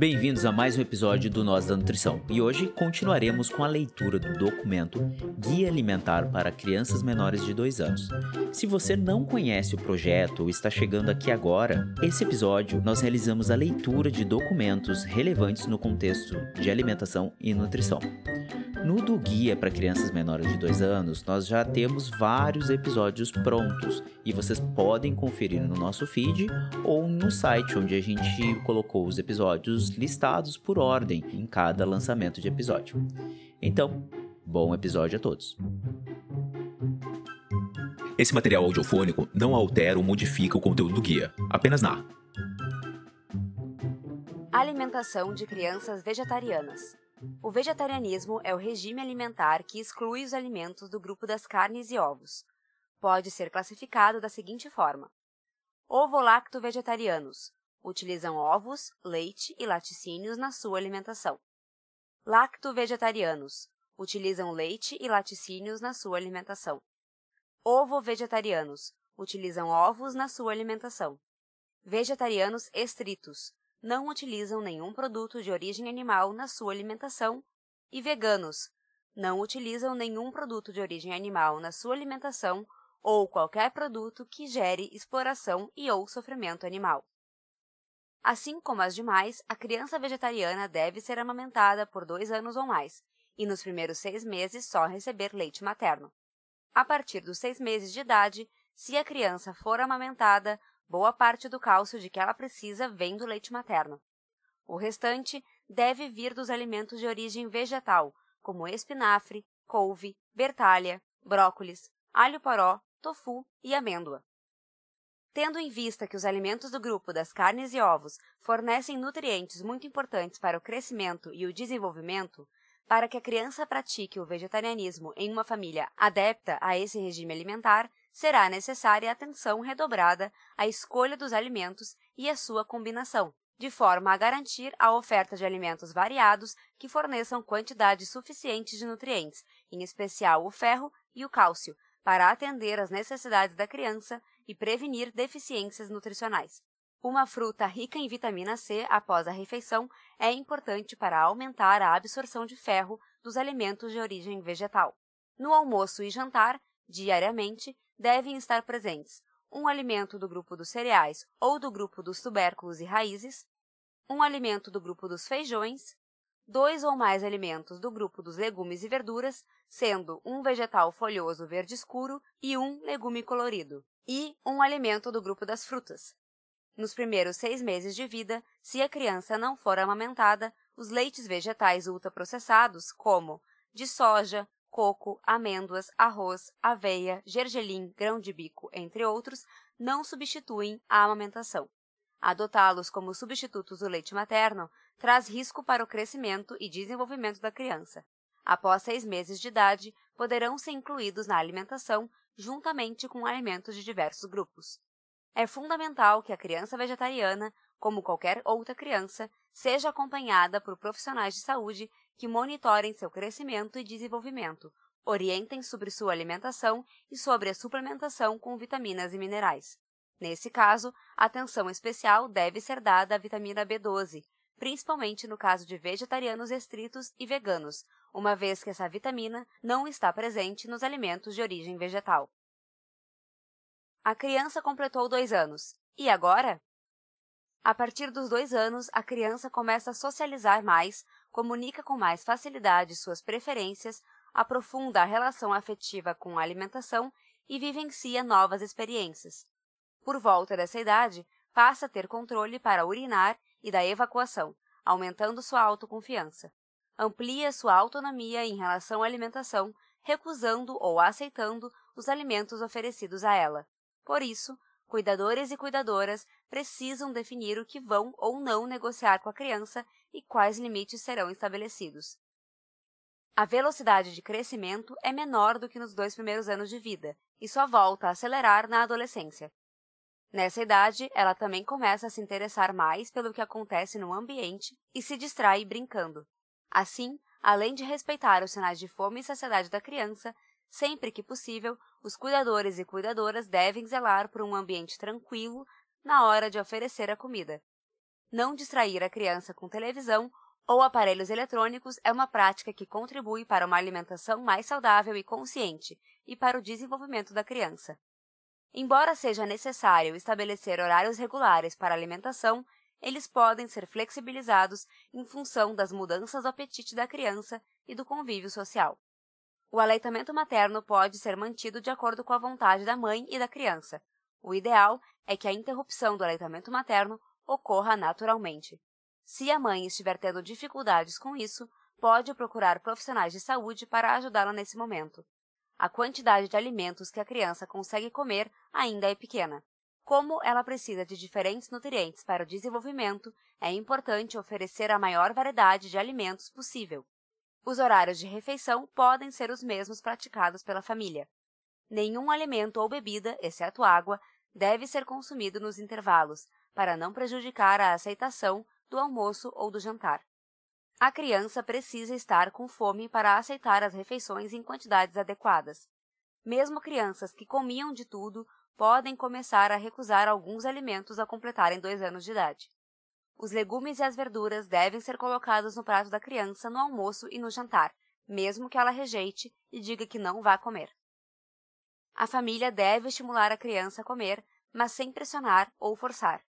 Bem-vindos a mais um episódio do Nós da Nutrição e hoje continuaremos com a leitura do documento Guia Alimentar para Crianças Menores de 2 anos. Se você não conhece o projeto ou está chegando aqui agora, esse episódio nós realizamos a leitura de documentos relevantes no contexto de alimentação e nutrição. No do Guia para Crianças Menores de 2 anos, nós já temos vários episódios prontos e vocês podem conferir no nosso feed ou no site onde a gente colocou os episódios listados por ordem em cada lançamento de episódio. Então, bom episódio a todos. Esse material audiofônico não altera ou modifica o conteúdo do guia, apenas narra. Alimentação de crianças vegetarianas. O vegetarianismo é o regime alimentar que exclui os alimentos do grupo das carnes e ovos. Pode ser classificado da seguinte forma: ovo-lacto-vegetarianos utilizam ovos, leite e laticínios na sua alimentação. Lacto-vegetarianos utilizam leite e laticínios na sua alimentação. Ovo-vegetarianos utilizam ovos na sua alimentação. Vegetarianos estritos não utilizam nenhum produto de origem animal na sua alimentação, e veganos não utilizam nenhum produto de origem animal na sua alimentação ou qualquer produto que gere exploração e ou sofrimento animal. Assim como as demais, a criança vegetariana deve ser amamentada por dois anos ou mais, e nos primeiros seis meses só receber leite materno. A partir dos seis meses de idade, se a criança for amamentada, boa parte do cálcio de que ela precisa vem do leite materno. O restante deve vir dos alimentos de origem vegetal, como espinafre, couve, bertalha, brócolis, alho poró, tofu e amêndoa. Tendo em vista que os alimentos do grupo das carnes e ovos fornecem nutrientes muito importantes para o crescimento e o desenvolvimento, para que a criança pratique o vegetarianismo em uma família adepta a esse regime alimentar, será necessária atenção redobrada à escolha dos alimentos e à sua combinação, de forma a garantir a oferta de alimentos variados que forneçam quantidades suficientes de nutrientes, em especial o ferro e o cálcio, para atender às necessidades da criança e prevenir deficiências nutricionais. Uma fruta rica em vitamina C após a refeição é importante para aumentar a absorção de ferro dos alimentos de origem vegetal. No almoço e jantar, diariamente, devem estar presentes um alimento do grupo dos cereais ou do grupo dos tubérculos e raízes, um alimento do grupo dos feijões, dois ou mais alimentos do grupo dos legumes e verduras, sendo um vegetal folhoso verde escuro e um legume colorido, e um alimento do grupo das frutas. Nos primeiros seis meses de vida, se a criança não for amamentada, os leites vegetais ultraprocessados, como de soja, coco, amêndoas, arroz, aveia, gergelim, grão de bico, entre outros, não substituem a amamentação. Adotá-los como substitutos do leite materno traz risco para o crescimento e desenvolvimento da criança. Após seis meses de idade, poderão ser incluídos na alimentação juntamente com alimentos de diversos grupos. É fundamental que a criança vegetariana, como qualquer outra criança, seja acompanhada por profissionais de saúde que monitorem seu crescimento e desenvolvimento, orientem sobre sua alimentação e sobre a suplementação com vitaminas e minerais. Nesse caso, atenção especial deve ser dada à vitamina B12, principalmente no caso de vegetarianos estritos e veganos, uma vez que essa vitamina não está presente nos alimentos de origem vegetal. A criança completou dois anos. E agora? A partir dos dois anos, a criança começa a socializar mais, comunica com mais facilidade suas preferências, aprofunda a relação afetiva com a alimentação e vivencia novas experiências. Por volta dessa idade, passa a ter controle para urinar e da evacuação, aumentando sua autoconfiança. Amplia sua autonomia em relação à alimentação, recusando ou aceitando os alimentos oferecidos a ela. Por isso, cuidadores e cuidadoras precisam definir o que vão ou não negociar com a criança e quais limites serão estabelecidos. A velocidade de crescimento é menor do que nos dois primeiros anos de vida e só volta a acelerar na adolescência. Nessa idade, ela também começa a se interessar mais pelo que acontece no ambiente e se distrai brincando. Assim, além de respeitar os sinais de fome e saciedade da criança, sempre que possível, os cuidadores e cuidadoras devem zelar por um ambiente tranquilo na hora de oferecer a comida. Não distrair a criança com televisão ou aparelhos eletrônicos é uma prática que contribui para uma alimentação mais saudável e consciente e para o desenvolvimento da criança. Embora seja necessário estabelecer horários regulares para a alimentação, eles podem ser flexibilizados em função das mudanças do apetite da criança e do convívio social. O aleitamento materno pode ser mantido de acordo com a vontade da mãe e da criança. O ideal é que a interrupção do aleitamento materno ocorra naturalmente. Se a mãe estiver tendo dificuldades com isso, pode procurar profissionais de saúde para ajudá-la nesse momento a quantidade de alimentos que a criança consegue comer ainda é pequena. Como ela precisa de diferentes nutrientes para o desenvolvimento, é importante oferecer a maior variedade de alimentos possível. Os horários de refeição podem ser os mesmos praticados pela família. Nenhum alimento ou bebida, exceto água, deve ser consumido nos intervalos, para não prejudicar a aceitação do almoço ou do jantar. A criança precisa estar com fome para aceitar as refeições em quantidades adequadas. Mesmo crianças que comiam de tudo podem começar a recusar alguns alimentos ao completarem dois anos de idade. Os legumes e as verduras devem ser colocados no prato da criança no almoço e no jantar, mesmo que ela rejeite e diga que não vá comer. A família deve estimular a criança a comer, mas sem pressionar ou forçar.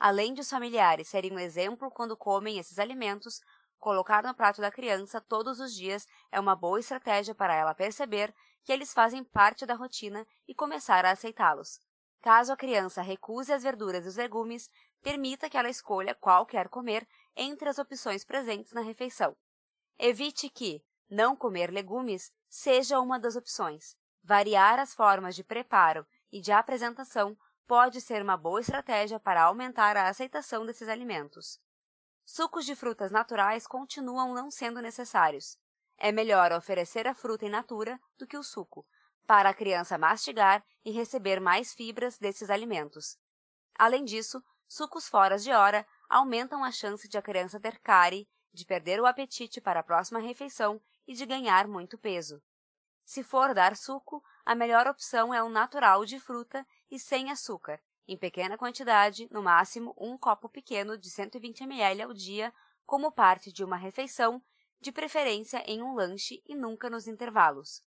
Além de os familiares serem um exemplo quando comem esses alimentos, Colocar no prato da criança todos os dias é uma boa estratégia para ela perceber que eles fazem parte da rotina e começar a aceitá-los. Caso a criança recuse as verduras e os legumes, permita que ela escolha qual quer comer entre as opções presentes na refeição. Evite que não comer legumes seja uma das opções. Variar as formas de preparo e de apresentação pode ser uma boa estratégia para aumentar a aceitação desses alimentos. Sucos de frutas naturais continuam não sendo necessários. É melhor oferecer a fruta in natura do que o suco, para a criança mastigar e receber mais fibras desses alimentos. Além disso, sucos fora de hora aumentam a chance de a criança ter cárie, de perder o apetite para a próxima refeição e de ganhar muito peso. Se for dar suco, a melhor opção é o natural de fruta e sem açúcar, em pequena quantidade, no máximo um copo pequeno de 120 ml ao dia, como parte de uma refeição, de preferência em um lanche e nunca nos intervalos.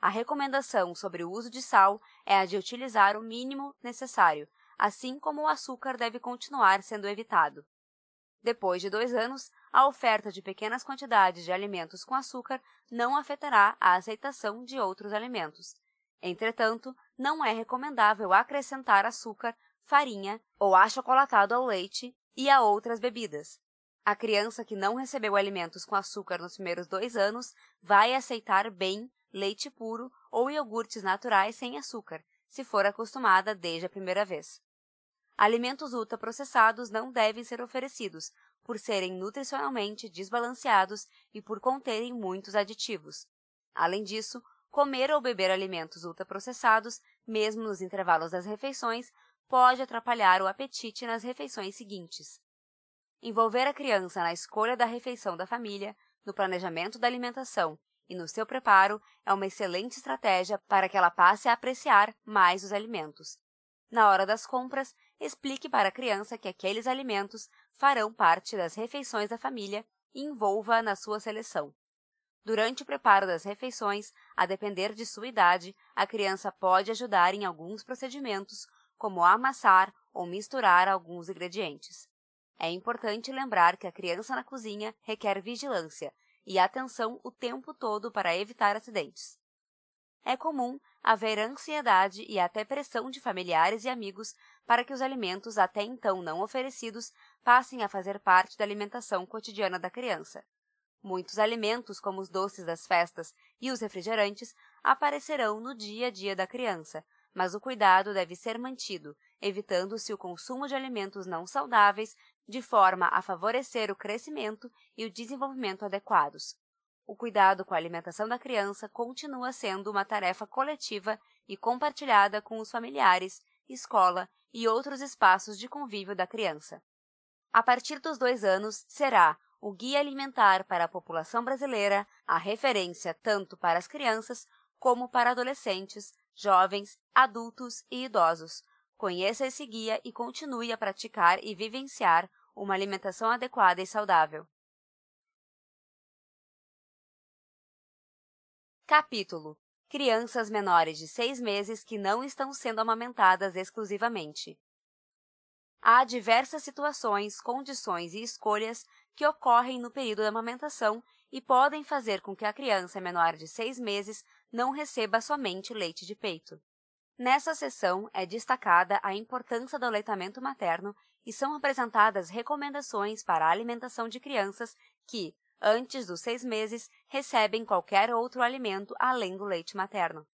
A recomendação sobre o uso de sal é a de utilizar o mínimo necessário, assim como o açúcar deve continuar sendo evitado. Depois de dois anos, a oferta de pequenas quantidades de alimentos com açúcar não afetará a aceitação de outros alimentos, Entretanto, não é recomendável acrescentar açúcar, farinha ou achocolatado ao leite e a outras bebidas. A criança que não recebeu alimentos com açúcar nos primeiros dois anos vai aceitar bem leite puro ou iogurtes naturais sem açúcar, se for acostumada desde a primeira vez. Alimentos ultraprocessados não devem ser oferecidos, por serem nutricionalmente desbalanceados e por conterem muitos aditivos. Além disso, Comer ou beber alimentos ultraprocessados, mesmo nos intervalos das refeições, pode atrapalhar o apetite nas refeições seguintes. Envolver a criança na escolha da refeição da família, no planejamento da alimentação e no seu preparo é uma excelente estratégia para que ela passe a apreciar mais os alimentos. Na hora das compras, explique para a criança que aqueles alimentos farão parte das refeições da família e envolva-a na sua seleção. Durante o preparo das refeições, a depender de sua idade, a criança pode ajudar em alguns procedimentos, como amassar ou misturar alguns ingredientes. É importante lembrar que a criança na cozinha requer vigilância e atenção o tempo todo para evitar acidentes. É comum haver ansiedade e até pressão de familiares e amigos para que os alimentos até então não oferecidos passem a fazer parte da alimentação cotidiana da criança. Muitos alimentos, como os doces das festas e os refrigerantes, aparecerão no dia a dia da criança, mas o cuidado deve ser mantido, evitando-se o consumo de alimentos não saudáveis de forma a favorecer o crescimento e o desenvolvimento adequados. O cuidado com a alimentação da criança continua sendo uma tarefa coletiva e compartilhada com os familiares escola e outros espaços de convívio da criança. A partir dos dois anos, será o Guia Alimentar para a População Brasileira a referência tanto para as crianças como para adolescentes, jovens, adultos e idosos. Conheça esse guia e continue a praticar e vivenciar uma alimentação adequada e saudável. Capítulo Crianças menores de seis meses que não estão sendo amamentadas exclusivamente. Há diversas situações, condições e escolhas que ocorrem no período da amamentação e podem fazer com que a criança menor de seis meses não receba somente leite de peito. Nessa sessão é destacada a importância do aleitamento materno e são apresentadas recomendações para a alimentação de crianças que, antes dos seis meses, recebem qualquer outro alimento além do leite materno.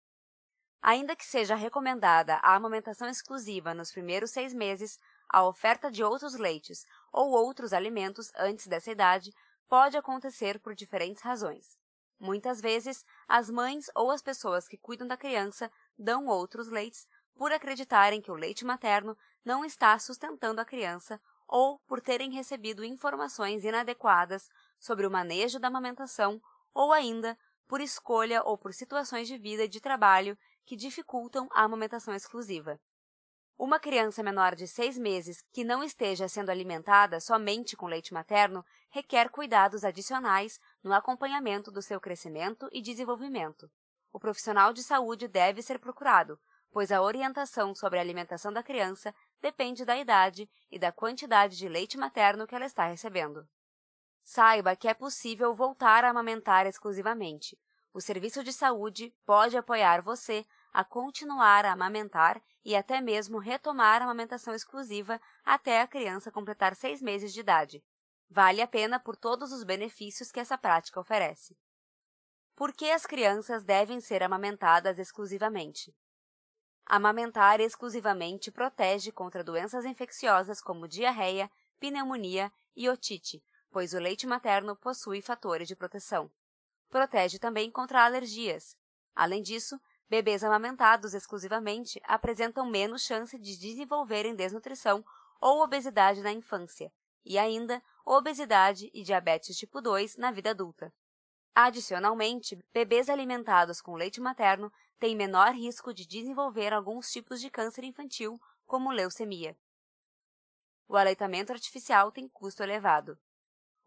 Ainda que seja recomendada a amamentação exclusiva nos primeiros seis meses, a oferta de outros leites ou outros alimentos antes dessa idade pode acontecer por diferentes razões. Muitas vezes, as mães ou as pessoas que cuidam da criança dão outros leites por acreditarem que o leite materno não está sustentando a criança ou por terem recebido informações inadequadas sobre o manejo da amamentação ou ainda por escolha ou por situações de vida e de trabalho que dificultam a amamentação exclusiva. Uma criança menor de seis meses que não esteja sendo alimentada somente com leite materno requer cuidados adicionais no acompanhamento do seu crescimento e desenvolvimento. O profissional de saúde deve ser procurado, pois a orientação sobre a alimentação da criança depende da idade e da quantidade de leite materno que ela está recebendo. Saiba que é possível voltar a amamentar exclusivamente. O serviço de saúde pode apoiar você a continuar a amamentar e até mesmo retomar a amamentação exclusiva até a criança completar seis meses de idade. Vale a pena por todos os benefícios que essa prática oferece. Por que as crianças devem ser amamentadas exclusivamente? Amamentar exclusivamente protege contra doenças infecciosas como diarreia, pneumonia e otite, pois o leite materno possui fatores de proteção. Protege também contra alergias. Além disso, Bebês amamentados exclusivamente apresentam menos chance de desenvolverem desnutrição ou obesidade na infância, e ainda obesidade e diabetes tipo 2 na vida adulta. Adicionalmente, bebês alimentados com leite materno têm menor risco de desenvolver alguns tipos de câncer infantil, como leucemia. O aleitamento artificial tem custo elevado.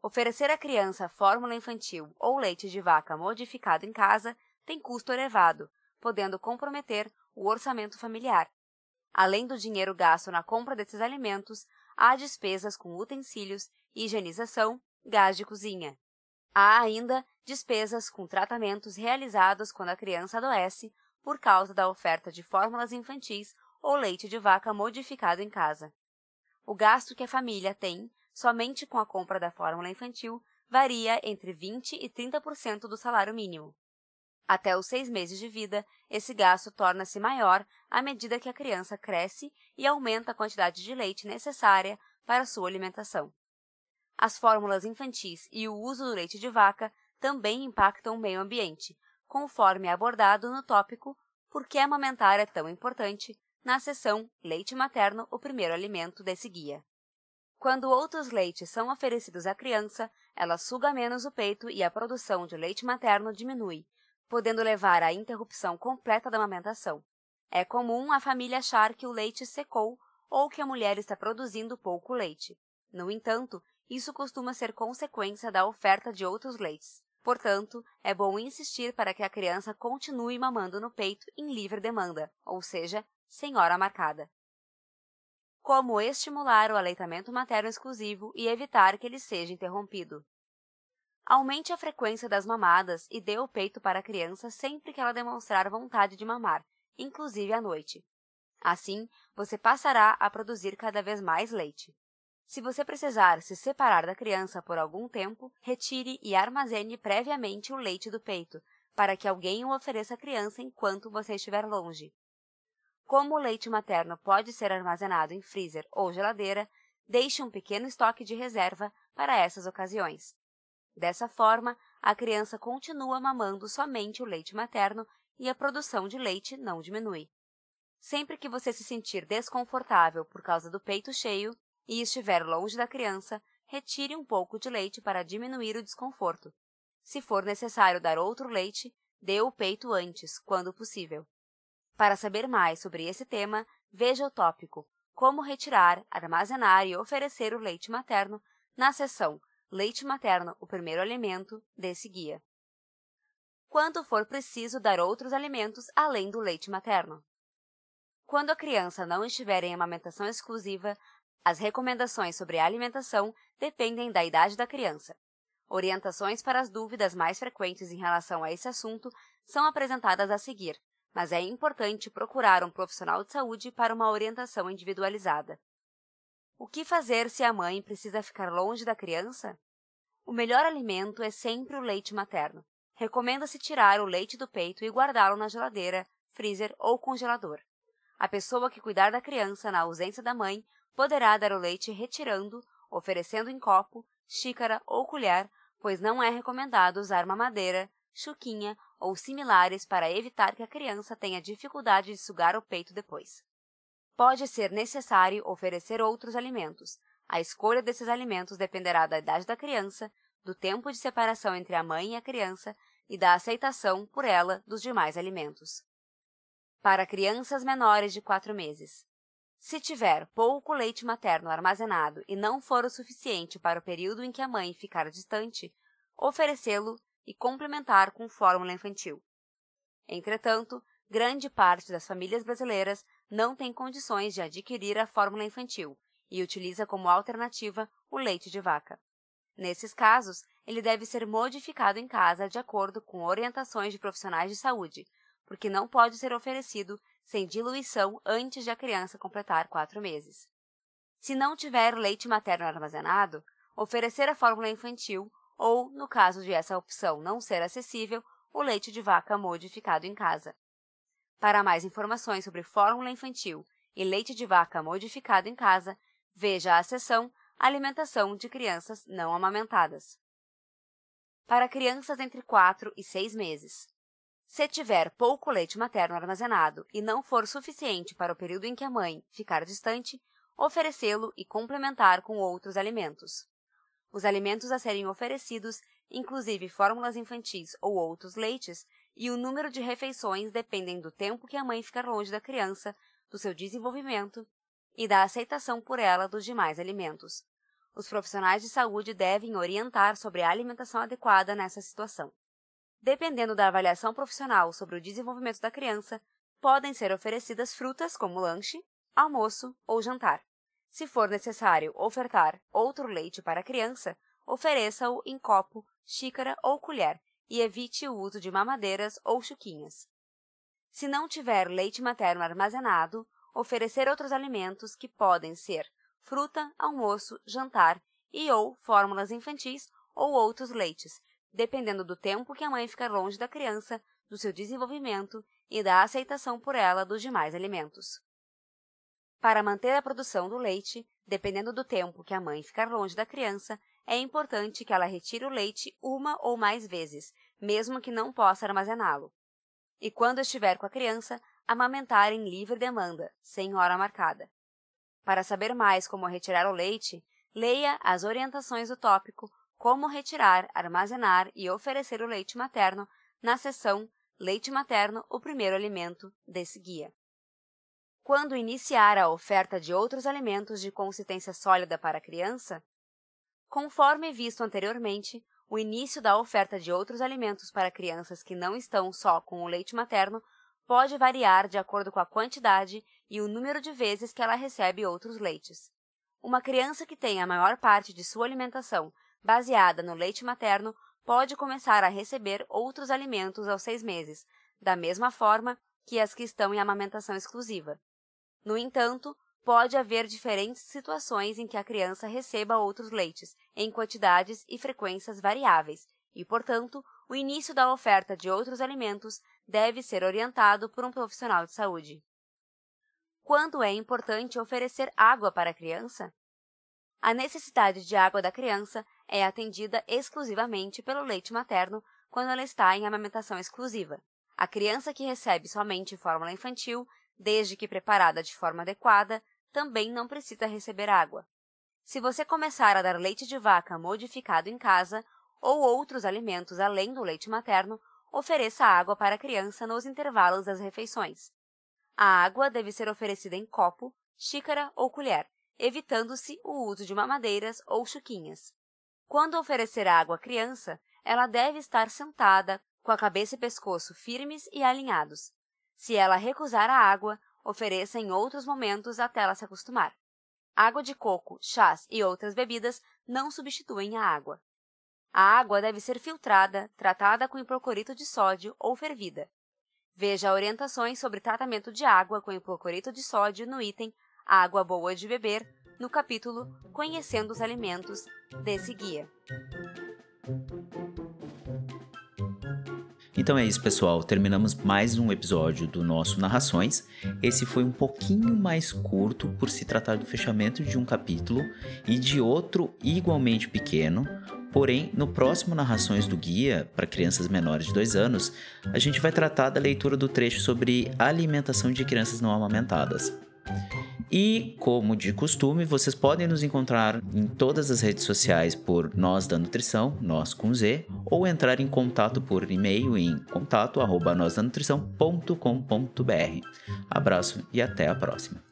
Oferecer à criança fórmula infantil ou leite de vaca modificado em casa tem custo elevado, podendo comprometer o orçamento familiar. Além do dinheiro gasto na compra desses alimentos, há despesas com utensílios, higienização, gás de cozinha. Há ainda despesas com tratamentos realizados quando a criança adoece por causa da oferta de fórmulas infantis ou leite de vaca modificado em casa. O gasto que a família tem somente com a compra da fórmula infantil varia entre 20 e 30% do salário mínimo. Até os seis meses de vida, esse gasto torna-se maior à medida que a criança cresce e aumenta a quantidade de leite necessária para sua alimentação. As fórmulas infantis e o uso do leite de vaca também impactam o meio ambiente, conforme abordado no tópico Por que amamentar é tão importante, na seção Leite materno, o primeiro alimento desse guia. Quando outros leites são oferecidos à criança, ela suga menos o peito e a produção de leite materno diminui, podendo levar à interrupção completa da amamentação. É comum a família achar que o leite secou ou que a mulher está produzindo pouco leite. No entanto, isso costuma ser consequência da oferta de outros leites. Portanto, é bom insistir para que a criança continue mamando no peito em livre demanda, ou seja, sem hora marcada. Como estimular o aleitamento materno exclusivo e evitar que ele seja interrompido. Aumente a frequência das mamadas e dê o peito para a criança sempre que ela demonstrar vontade de mamar, inclusive à noite. Assim, você passará a produzir cada vez mais leite. Se você precisar se separar da criança por algum tempo, retire e armazene previamente o leite do peito, para que alguém o ofereça à criança enquanto você estiver longe. Como o leite materno pode ser armazenado em freezer ou geladeira, deixe um pequeno estoque de reserva para essas ocasiões. Dessa forma, a criança continua mamando somente o leite materno e a produção de leite não diminui. Sempre que você se sentir desconfortável por causa do peito cheio e estiver longe da criança, retire um pouco de leite para diminuir o desconforto. Se for necessário dar outro leite, dê o peito antes, quando possível. Para saber mais sobre esse tema, veja o tópico Como retirar, armazenar e oferecer o leite materno na seção Leite materno, o primeiro alimento, desse guia. Quando for preciso dar outros alimentos além do leite materno. Quando a criança não estiver em amamentação exclusiva, as recomendações sobre a alimentação dependem da idade da criança. Orientações para as dúvidas mais frequentes em relação a esse assunto são apresentadas a seguir, mas é importante procurar um profissional de saúde para uma orientação individualizada. O que fazer se a mãe precisa ficar longe da criança? O melhor alimento é sempre o leite materno. Recomenda-se tirar o leite do peito e guardá-lo na geladeira, freezer ou congelador. A pessoa que cuidar da criança na ausência da mãe poderá dar o leite retirando, oferecendo em copo, xícara ou colher, pois não é recomendado usar mamadeira, chuquinha ou similares para evitar que a criança tenha dificuldade de sugar o peito depois. Pode ser necessário oferecer outros alimentos. A escolha desses alimentos dependerá da idade da criança, do tempo de separação entre a mãe e a criança e da aceitação por ela dos demais alimentos. Para crianças menores de 4 meses. Se tiver pouco leite materno armazenado e não for o suficiente para o período em que a mãe ficar distante, oferecê-lo e complementar com fórmula infantil. Entretanto, grande parte das famílias brasileiras não tem condições de adquirir a fórmula infantil e utiliza como alternativa o leite de vaca. Nesses casos, ele deve ser modificado em casa de acordo com orientações de profissionais de saúde, porque não pode ser oferecido sem diluição antes de a criança completar quatro meses. Se não tiver leite materno armazenado, oferecer a fórmula infantil ou, no caso de essa opção não ser acessível, o leite de vaca modificado em casa. Para mais informações sobre fórmula infantil e leite de vaca modificado em casa, veja a seção Alimentação de crianças não amamentadas. Para crianças entre 4 e 6 meses. Se tiver pouco leite materno armazenado e não for suficiente para o período em que a mãe ficar distante, oferecê-lo e complementar com outros alimentos. Os alimentos a serem oferecidos, inclusive fórmulas infantis ou outros leites, e o número de refeições dependem do tempo que a mãe ficar longe da criança, do seu desenvolvimento e da aceitação por ela dos demais alimentos. Os profissionais de saúde devem orientar sobre a alimentação adequada nessa situação. Dependendo da avaliação profissional sobre o desenvolvimento da criança, podem ser oferecidas frutas como lanche, almoço ou jantar. Se for necessário ofertar outro leite para a criança, ofereça-o em copo, xícara ou colher e evite o uso de mamadeiras ou chuquinhas. Se não tiver leite materno armazenado, oferecer outros alimentos que podem ser fruta, almoço, jantar e ou fórmulas infantis ou outros leites, dependendo do tempo que a mãe ficar longe da criança, do seu desenvolvimento e da aceitação por ela dos demais alimentos. Para manter a produção do leite, dependendo do tempo que a mãe ficar longe da criança, é importante que ela retire o leite uma ou mais vezes, mesmo que não possa armazená-lo. E quando estiver com a criança, amamentar em livre demanda, sem hora marcada. Para saber mais como retirar o leite, leia as orientações do tópico Como retirar, armazenar e oferecer o leite materno na seção Leite materno, o primeiro alimento desse guia. Quando iniciar a oferta de outros alimentos de consistência sólida para a criança, Conforme visto anteriormente, o início da oferta de outros alimentos para crianças que não estão só com o leite materno pode variar de acordo com a quantidade e o número de vezes que ela recebe outros leites. Uma criança que tem a maior parte de sua alimentação baseada no leite materno pode começar a receber outros alimentos aos seis meses, da mesma forma que as que estão em amamentação exclusiva. No entanto, pode haver diferentes situações em que a criança receba outros leites, em quantidades e frequências variáveis, e, portanto, o início da oferta de outros alimentos deve ser orientado por um profissional de saúde. Quando é importante oferecer água para a criança? A necessidade de água da criança é atendida exclusivamente pelo leite materno quando ela está em amamentação exclusiva. A criança que recebe somente fórmula infantil desde que preparada de forma adequada, também não precisa receber água. Se você começar a dar leite de vaca modificado em casa ou outros alimentos além do leite materno, ofereça água para a criança nos intervalos das refeições. A água deve ser oferecida em copo, xícara ou colher, evitando-se o uso de mamadeiras ou chuquinhas. Quando oferecer água à criança, ela deve estar sentada, com a cabeça e pescoço firmes e alinhados. Se ela recusar a água, ofereça em outros momentos até ela se acostumar. Água de coco, chás e outras bebidas não substituem a água. A água deve ser filtrada, tratada com hipoclorito de sódio ou fervida. Veja orientações sobre tratamento de água com hipoclorito de sódio no item Água boa de beber, no capítulo Conhecendo os alimentos desse guia. Então é isso, pessoal. Terminamos mais um episódio do nosso Narrações. Esse foi um pouquinho mais curto por se tratar do fechamento de um capítulo e de outro igualmente pequeno. Porém, no próximo Narrações do Guia, para crianças menores de 2 anos, a gente vai tratar da leitura do trecho sobre alimentação de crianças não amamentadas. E, como de costume, vocês podem nos encontrar em todas as redes sociais por Nós da Nutrição, Nós com Z, ou entrar em contato por e-mail em contato@nosdanutrição.com.br. Abraço e até a próxima.